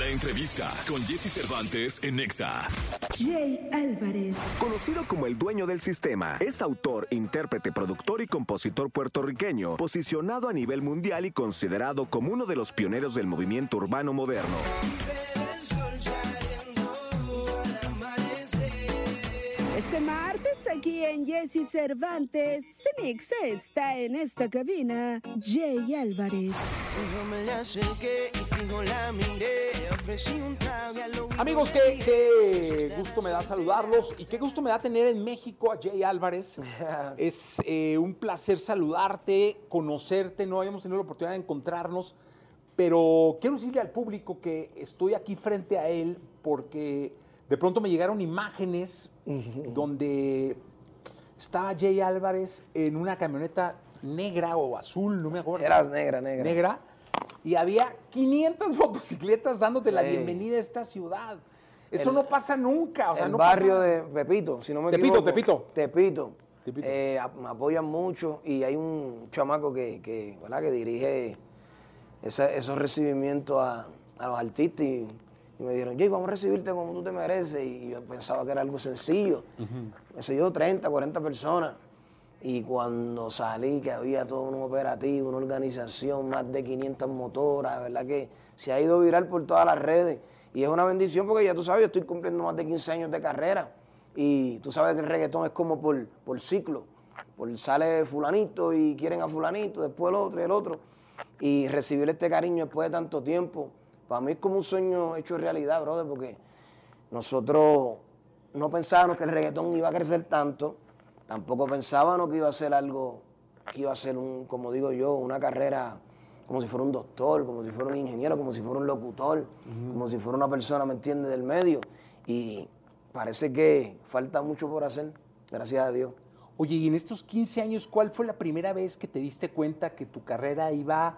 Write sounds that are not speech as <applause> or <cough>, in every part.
La entrevista con Jesse Cervantes en Nexa. Jay Álvarez. Conocido como el dueño del sistema, es autor, intérprete, productor y compositor puertorriqueño, posicionado a nivel mundial y considerado como uno de los pioneros del movimiento urbano moderno. Este martes aquí en Jesse Cervantes, Cenix está en esta cabina, Jay Álvarez. Amigos, qué, qué gusto me da saludarlos y qué gusto me da tener en México a Jay Álvarez. <laughs> Es eh, un placer saludarte, conocerte, no habíamos tenido la oportunidad de encontrarnos, pero quiero decirle al público que estoy aquí frente a él porque de pronto me llegaron imágenes donde estaba Jay Álvarez en una camioneta negra o azul, no me acuerdo. Era negra, negra. Negra. Y había 500 <laughs> motocicletas dándote la bienvenida a esta ciudad. Eso El- no pasa nunca. O sea, el no barrio pasa- de Pepito, si no me Tepito, equivoco. Tepito. Tepito. Tepito. Eh, me apoyan mucho y hay un chamaco que, que, ¿verdad? que dirige esa- esos recibimientos a, a los artistas y, y me dijeron, Jay, vamos a recibirte como tú te mereces. Y yo pensaba que era algo sencillo. Me sé yo, 30, 40 personas. Y cuando salí, que había todo un operativo, una organización, más de 500 motoras, verdad que se ha ido viral por todas las redes. Y es una bendición porque ya tú sabes, yo estoy cumpliendo más de 15 años de carrera. Y tú sabes que el reggaetón es como por, por ciclo. Por sale fulanito y quieren a fulanito, después el otro y el otro. Y recibir este cariño después de tanto tiempo, para mí es como un sueño hecho realidad, brother, porque nosotros no pensábamos que el reggaetón iba a crecer tanto, tampoco pensábamos que iba a ser algo, que iba a ser un, como digo yo, una carrera como si fuera un doctor, como si fuera un ingeniero, como si fuera un locutor, como si fuera una persona, ¿me entiendes?, del medio. Y parece que falta mucho por hacer, gracias a Dios. Oye, y en estos 15 años, ¿cuál fue la primera vez que te diste cuenta que tu carrera iba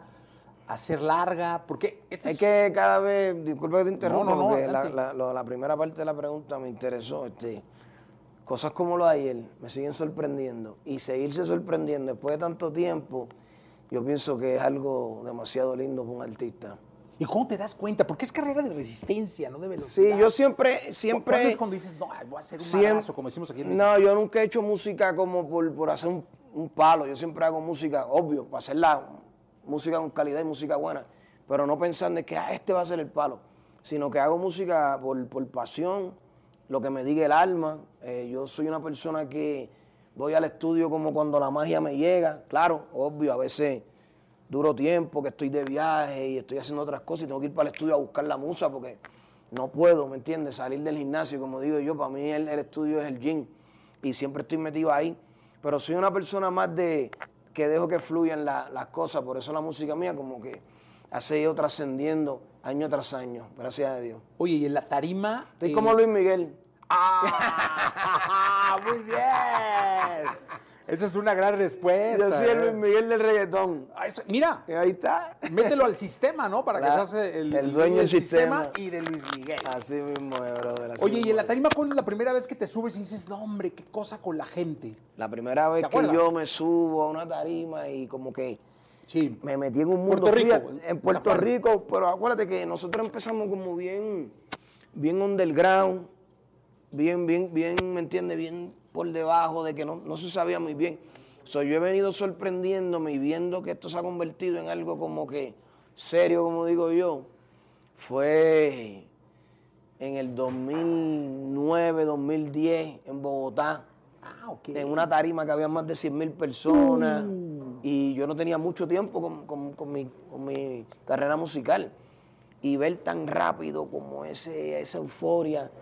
a ser larga? Porque este Es que cada vez, disculpa que te interrumpa, No, no, no, porque la, la primera parte de la pregunta me interesó. Este, cosas como lo de ayer me siguen sorprendiendo. Y seguirse sorprendiendo después de tanto tiempo, yo pienso que es algo demasiado lindo para un artista. ¿Y cómo te das cuenta? Porque es carrera de resistencia, no de velocidad. Sí, yo siempre, ¿Cuándo siempre... es cuando dices, no, voy a hacer un Siempre- como decimos aquí en México? No, yo nunca he hecho música como por, por hacer un, un palo. Yo siempre hago música, obvio, para hacer la música con calidad y música buena. Pero no pensando en que ah, este va a ser el palo. Sino que hago música por, por pasión, lo que me diga el alma. Eh, yo soy una persona que voy al estudio como cuando la magia me llega. Claro, obvio, a veces duro tiempo, que estoy de viaje y estoy haciendo otras cosas y tengo que ir para el estudio a buscar la musa porque no puedo, ¿me entiendes? Salir del gimnasio, como digo yo, para mí el, el estudio es el gym y siempre estoy metido ahí. Pero soy una persona más de que dejo que fluyan la- las cosas, por eso la música mía como que ha seguido trascendiendo año tras año, gracias a Dios. Oye, y en la tarima... Estoy eh, como Luis Miguel. ¡Ah! ¡Muy bien! Esa es una gran respuesta. Yo soy el. Luis Miguel del reggaetón. Ah, eso- mira, Y ahí está. mételo al sistema, ¿no? Para Claro, que se hace el, el dueño del sistema. y de Luis Miguel. Así mismo brother. así Oye, y mismo en la tarima, ¿cuál es la primera vez que te subes y dices, no, hombre, qué cosa con la gente? La primera vez ¿Te que yo me subo a una tarima y como que Sí. me metí en un mundo Puerto Rico, en Puerto. Rico, pero acuérdate que nosotros empezamos como bien, bien underground, bien, bien, bien, ¿me entiendes? Bien por debajo de que no, no se sabía muy bien. So, yo he venido sorprendiéndome y viendo que esto se ha convertido en algo como que serio, como digo yo. Fue en el 2009, 2010 en Bogotá Ah, en una tarima que había más de 100 mil personas y yo no tenía mucho tiempo con, con- con mi, con mi carrera musical. Y ver tan rápido como ese, esa euforia,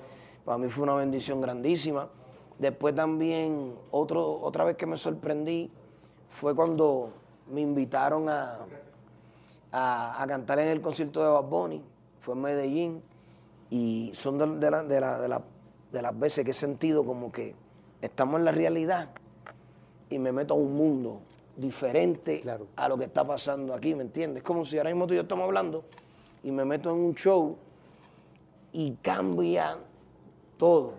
para mí fue una bendición grandísima. Después también, otro, otra vez que me sorprendí, fue cuando me invitaron a, a, a cantar en el concierto de Bad Bunny, fue en Medellín, y son de, de la- de la- de la- de las veces que he sentido como que estamos en la realidad y me meto a un mundo diferente Claro. a lo que está pasando aquí, ¿me entiendes? Es como si ahora mismo tú y yo estamos hablando y me meto en un show y cambia todo.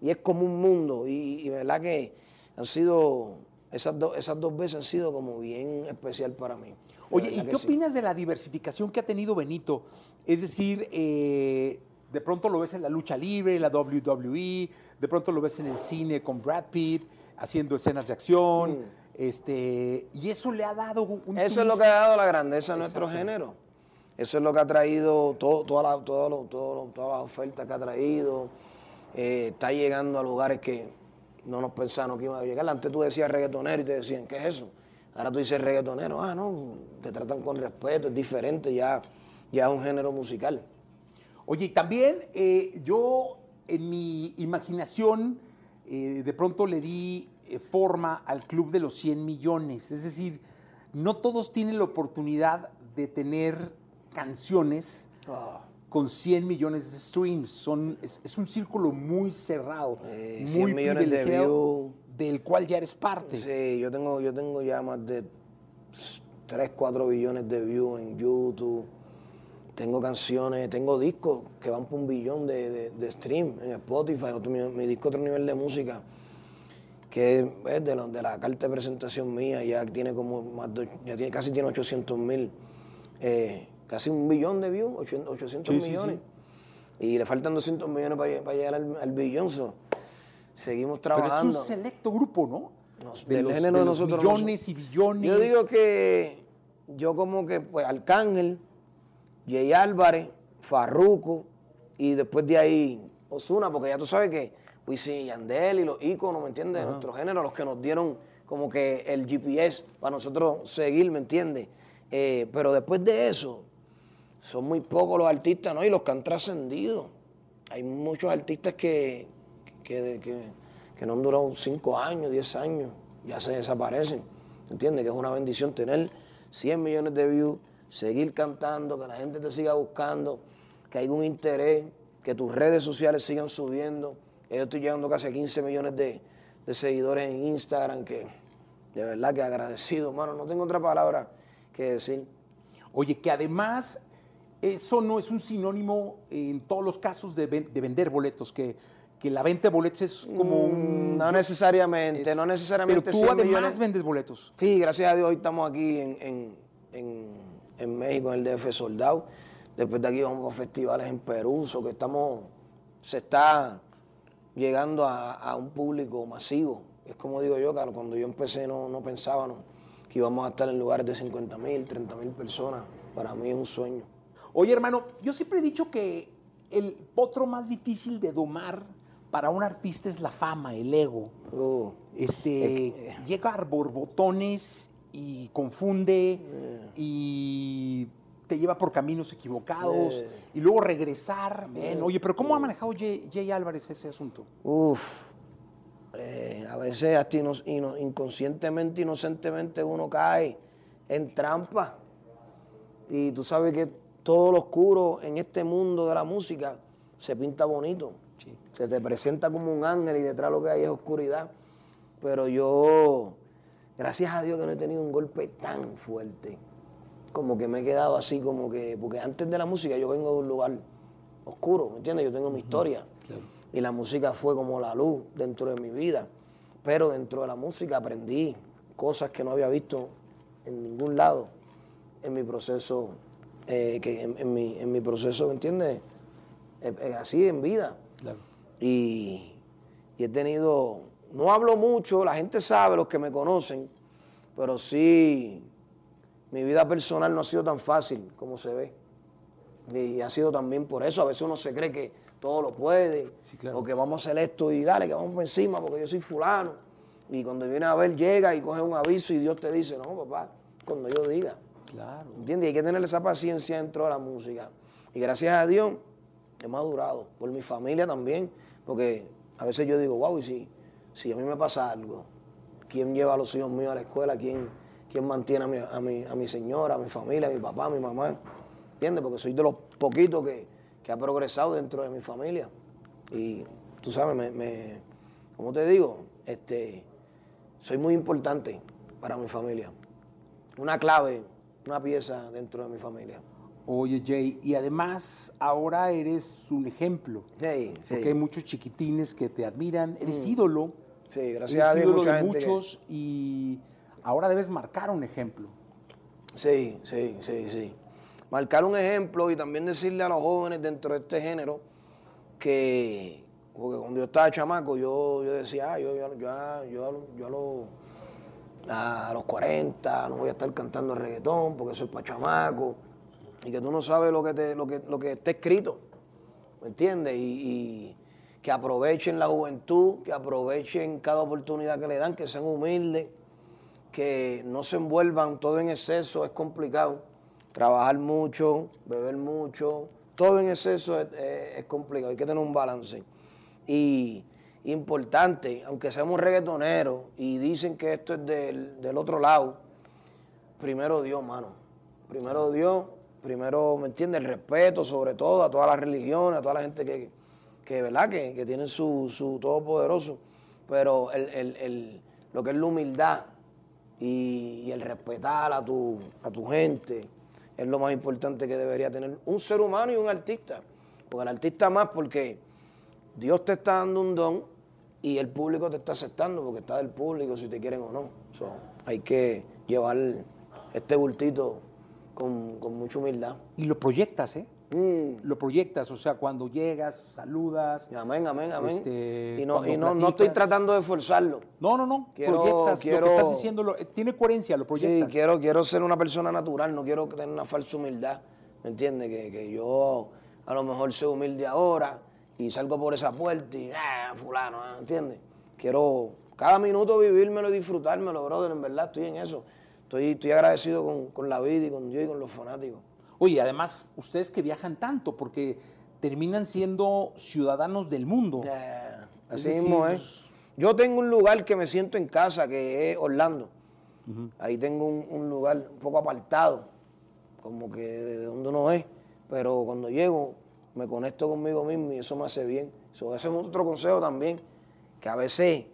Y es como un mundo. Y, y verdad que han sido, esas, dos esas dos veces han sido como bien especial para mí. Oye, ¿y qué sí. opinas de la diversificación que ha tenido Benito? Es decir, eh, de pronto lo ves en la lucha libre, en la WWE, de pronto lo ves en el cine con Brad Pitt, haciendo escenas de acción. Mm. Este, y eso le ha dado un Eso es lo que ha dado la grandeza a nuestro género. Eso es lo que ha traído todo, toda la- todo lo- todas las ofertas que ha traído. Eh, está llegando a lugares que no nos pensábamos que iban a llegar. Antes tú decías reggaetonero y te decían, ¿qué es eso? Ahora tú dices reggaetonero. Ah, no, te tratan con respeto, es diferente, ya, ya es un género musical. Oye, y también eh, yo en mi imaginación eh, de pronto le di forma al club de los 100 millones. Es decir, no todos tienen la oportunidad de tener canciones con 100 millones de streams. Son, es, es un círculo muy cerrado, Eh, muy 100 millones de privilegiado, views. del cual ya eres parte. Sí, yo tengo, yo tengo ya más de 3, 4 billones de views en YouTube. Tengo canciones, tengo discos que van por un billón de, de, de stream en Spotify. Otro- mi, mi disco Otro Nivel de Música, que es de, lo- de la carta de presentación mía, ya tiene como más de- ya tiene, casi tiene 800 mil, eh, casi un billón de views, 800, 800 Sí, sí, millones. sí. Y le faltan 200 millones para, lle- para llegar al, al billón. so, Seguimos Pero es trabajando. un selecto grupo, ¿no? Nos- de del los, género de los nosotros, millones y billones. Yo digo que yo como que, pues, Arcángel, Jay Álvarez, Farruco, y después de ahí Osuna, porque ya tú sabes que Wisin y Yandel y los íconos, ¿me entiendes? De nuestro género, los que nos dieron como que el GPS para nosotros seguir, ¿me entiendes? Eh, pero después de eso, son muy pocos los artistas, ¿no? Y los que han trascendido. Hay muchos artistas que, que, que- no han durado 5 años, 10 años, ya se desaparecen. ¿Entiendes? Que es una bendición tener 100 millones de views, seguir cantando, que la gente te siga buscando, que haya un interés, que tus redes sociales sigan subiendo. Yo estoy llegando casi a 15 millones de, de seguidores en Instagram, que de verdad que agradecido, hermano. No tengo otra palabra que decir. Oye, que además eso no es un sinónimo en todos los casos de, ven- de vender boletos, que, que la venta de boletos es como un... Mm, No necesariamente, es- no necesariamente. Pero tú 100 además millones. vendes boletos. Sí, gracias a Dios hoy estamos aquí en, en- en- en México, en el DF Soldado. Después de aquí vamos a festivales en Perú, so que estamos, se está llegando a, a un público masivo. Es como digo yo, que cuando yo empecé no, no pensábamos que íbamos a estar en lugares de 50 mil, 30 mil personas. Para mí es un sueño. Oye, hermano, yo siempre he dicho que el potro más difícil de domar para un artista es la fama, el ego. Uh, Este, llega a borbotones y confunde Eh. y te lleva por caminos equivocados Eh. y luego regresar. Oye, pero ¿cómo ha manejado Jay, Jay Álvarez ese asunto? Uf, eh, a veces hasta ino- ino- inconscientemente, inocentemente uno cae en trampa. Y tú sabes que todo lo oscuro en este mundo de la música se pinta bonito. Se te presenta como un ángel y detrás lo que hay es oscuridad. Pero yo, gracias a Dios que no he tenido un golpe tan fuerte. Como que me he quedado así, como que, porque antes de la música yo vengo de un lugar oscuro, ¿me entiendes? Yo tengo mi historia. Y la música fue como la luz dentro de mi vida. Pero dentro de la música aprendí cosas que no había visto en ningún lado en mi proceso, eh, que en, en mi, en mi proceso, ¿me entiendes? Eh, eh, así en vida. Y, y he tenido, no hablo mucho, la gente sabe, los que me conocen, pero sí, mi vida personal no ha sido tan fácil como se ve. Y ha sido también por eso, a veces uno se cree que todo lo puede, Sí, claro. o que vamos a hacer esto y dale, que vamos por encima porque yo soy fulano. Y cuando viene a ver, llega y coge un aviso y Dios te dice, no, papá, cuando yo diga. Claro. ¿Entiendes? Hay que tener esa paciencia dentro de la música. Y gracias a Dios he madurado, por mi familia también, porque a veces yo digo, wow, y si, si a mí me pasa algo, ¿quién lleva a los hijos míos a la escuela? ¿Quién, quién mantiene a mi, a, mi, a mi señora, a mi familia, a mi papá, a mi mamá? ¿Entiendes? Porque soy de los poquitos que, que ha progresado dentro de mi familia. Y tú sabes, me, me, ¿cómo te digo? Este, soy muy importante para mi familia. Una clave, una pieza dentro de mi familia. Oye, Jay, y además ahora eres un ejemplo. Sí, sí. Porque hay muchos chiquitines que te admiran, eres ídolo. Sí, gracias eres a Dios, ídolo de que- muchos y ahora debes marcar un ejemplo. Sí, sí, sí, sí. marcar un ejemplo y también decirle a los jóvenes dentro de este género que, porque cuando yo estaba chamaco, yo, yo decía, ah, yo, yo, yo, yo, yo a los a los 40, no voy a estar cantando reggaetón porque soy para chamaco, y que tú no sabes lo que, te, lo que, lo que está escrito, ¿me entiendes? Y, que aprovechen la juventud, que aprovechen cada oportunidad que le dan, que sean humildes, que no se envuelvan todo en exceso, es complicado. Trabajar mucho, beber mucho, todo en exceso es, es, es complicado, hay que tener un balance. Y importante, aunque seamos reggaetoneros y dicen que esto es del, del, otro lado, primero Dios, mano. Primero Dios, primero, ¿me entiendes? El respeto, sobre todo, a todas las religiones, a toda la gente que, que ¿verdad? Que, que tienen su, su todopoderoso. Pero el, el, el, lo que es la humildad y, y, el respetar a tu, a tu gente es lo más importante que debería tener un ser humano y un artista. Porque el artista más porque Dios te está dando un don y el público te está aceptando porque está del público si te quieren o no. So, hay que llevar este bultito con, con, mucha humildad. Y lo proyectas, ¿eh? Mm. Lo proyectas, o sea, cuando llegas, saludas. Amén, amén, amén. Este, y no, y no, no, estoy tratando de forzarlo. No, no, no. Quiero, proyectas quiero, lo que estás diciendo, lo, tiene coherencia, lo proyectas. Sí, quiero, quiero ser una persona natural, no quiero tener una falsa humildad. ¿Me entiendes? Que, que yo a lo mejor soy humilde ahora y salgo por esa puerta y, ah, fulano, ¿entiendes? Quiero cada minuto vivírmelo y disfrutármelo, brother, en verdad estoy en eso. Estoy, estoy agradecido con, con la vida y con Dios y con los fanáticos. Oye, además, ustedes que viajan tanto, porque terminan siendo ciudadanos del mundo. Yeah, así mismo es. Yo tengo un lugar que me siento en casa, que es Orlando. Uh -huh. Ahí tengo un, un, lugar un poco apartado, como que de donde uno es. Pero cuando llego, me conecto conmigo mismo y eso me hace bien. So, ese es otro consejo también, que a veces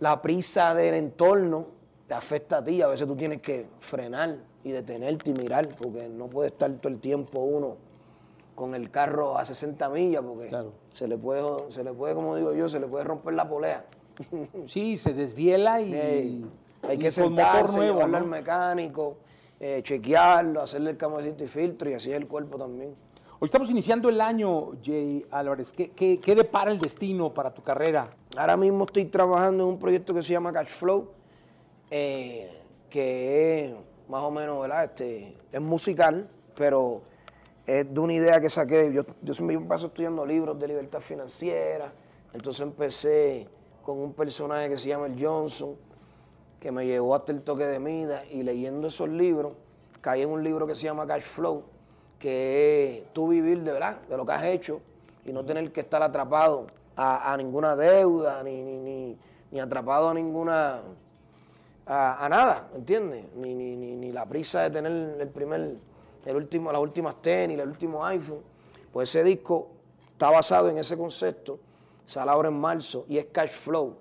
la prisa del entorno te afecta a ti, a veces tú tienes que frenar y detenerte y mirar, porque no puede estar todo el tiempo uno con el carro a 60 millas, porque claro. se, le puede, se le puede, como digo yo, se le puede romper la polea. Sí, se desviela y... Hey, hay y que sentarse, nuevo, llevarlo ¿no? al mecánico, eh, chequearlo, hacerle el camacito y filtro y así es el cuerpo también. Hoy estamos iniciando el año, Jay Álvarez. ¿Qué, qué, qué depara el destino para tu carrera? Ahora mismo estoy trabajando en un proyecto que se llama Cash Flow, eh, que es más o menos, ¿verdad? Este, es musical, pero es de una idea que saqué. Yo, yo siempre paso estudiando libros de libertad financiera, entonces empecé con un personaje que se llama el Johnson, que me llevó hasta el toque de mida y leyendo esos libros, caí en un libro que se llama Cash Flow que es tú vivir de verdad, de lo que has hecho y no tener que estar atrapado a, ninguna deuda, ni, ni, ni, ni, atrapado a ninguna, a, a nada, ¿entiendes? Ni, ni, la prisa de tener el primer, el último, las últimas tenis, el último iPhone. Pues ese disco está basado en ese concepto, sale ahora en marzo y es cash flow,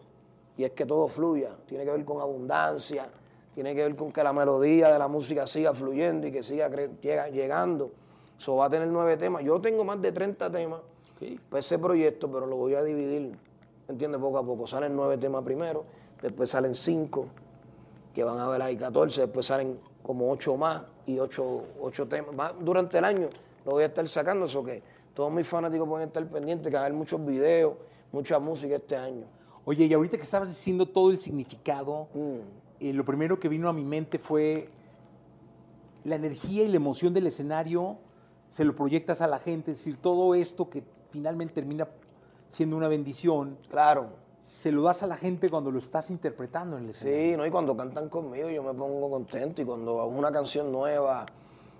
y es que todo fluya, tiene que ver con abundancia, tiene que ver con que la melodía de la música siga fluyendo y que siga llegando eso va a tener nueve temas. Yo tengo más de 30 temas okay. para ese proyecto, pero lo voy a dividir, ¿entiendes? Poco a poco. Salen nueve temas primero, después salen cinco, que van a ver ahí 14, después salen como ocho más y ocho, ocho temas. Va, durante el año lo voy a estar sacando, eso que todos mis fanáticos pueden estar pendientes, que haber muchos videos, mucha música este año. Oye, y ahorita que estabas diciendo todo el significado, mm. eh, lo primero que vino a mi mente fue la energía y la emoción del escenario se lo proyectas a la gente, es decir, todo esto que finalmente termina siendo una bendición. Claro. Se lo das a la gente cuando lo estás interpretando en el escenario. Sí, ¿no? y cuando cantan conmigo yo me pongo contento y cuando hago una canción nueva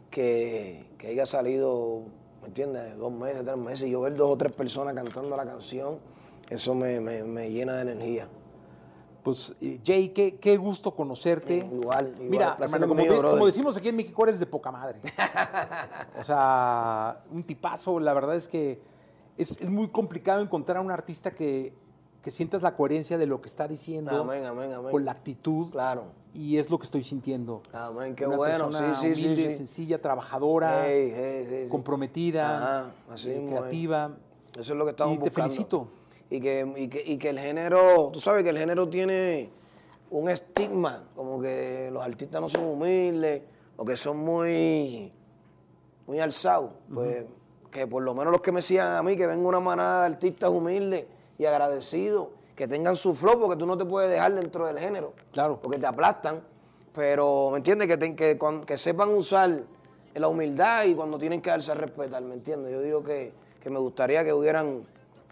que, que haya salido, ¿me entiendes? Dos meses, tres meses y yo ver dos o tres personas cantando la canción, eso me, me, me llena de energía. Pues, Jay, qué, qué gusto conocerte. Igual, igual. Mira, hermano, como, decimos aquí en México, eres de poca madre. <laughs> o sea, un tipazo. La verdad es que es, es, muy complicado encontrar a un artista que, que sientas la coherencia de lo que está diciendo. Amén, amén, amén. Con la actitud. Claro. Y es lo que estoy sintiendo. Amén, qué una bueno. Persona sí, sí, humilde, sí, sencilla, trabajadora, hey, hey, comprometida, Ajá, así eh, creativa. Eso es lo que estamos y buscando. te felicito. Y que, y, que, y que el género, tú sabes que el género tiene un estigma, como que los artistas no son humildes o que son muy, muy alzado, pues que por lo menos los que me sigan a mí, que venga una manada de artistas humildes y agradecidos, que tengan su flow, porque tú no te puedes dejar dentro del género. Claro. Porque te aplastan. Pero, ¿me entiendes? Que, que, que sepan usar la humildad y cuando tienen que darse a respetar, ¿me entiendes? Yo digo que, que me gustaría que hubieran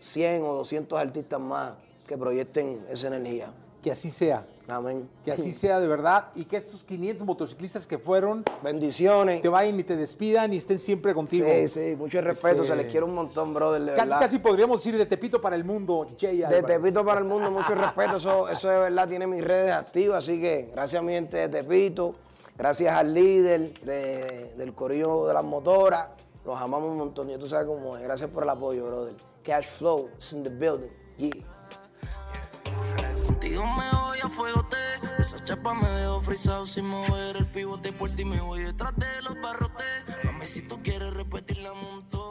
100 o 200 artistas más que proyecten esa energía. Que así sea. Amén. Que así <laughs> sea de verdad y que estos 500 motociclistas que fueron bendiciones te vayan y te despidan y estén siempre contigo. Sí, sí, mucho respeto, se les quiere un montón, brother. casi, casi podríamos ir de Tepito para el mundo, Jay De Tepito para el mundo, mucho respeto, eso, eso de verdad tiene mis redes activas, así que gracias a mi gente de Tepito, gracias al líder del corillo de las motoras, los amamos un montón, y tú sabes cómo es, gracias por el apoyo, brother. Cash flow is in the building, yeah. Contigo me voy a fuego te Esa chapa me dejó frisado. Sin mover el pivote por ti me voy detrás de los barrotes. Mami, si tú quieres repetir la montón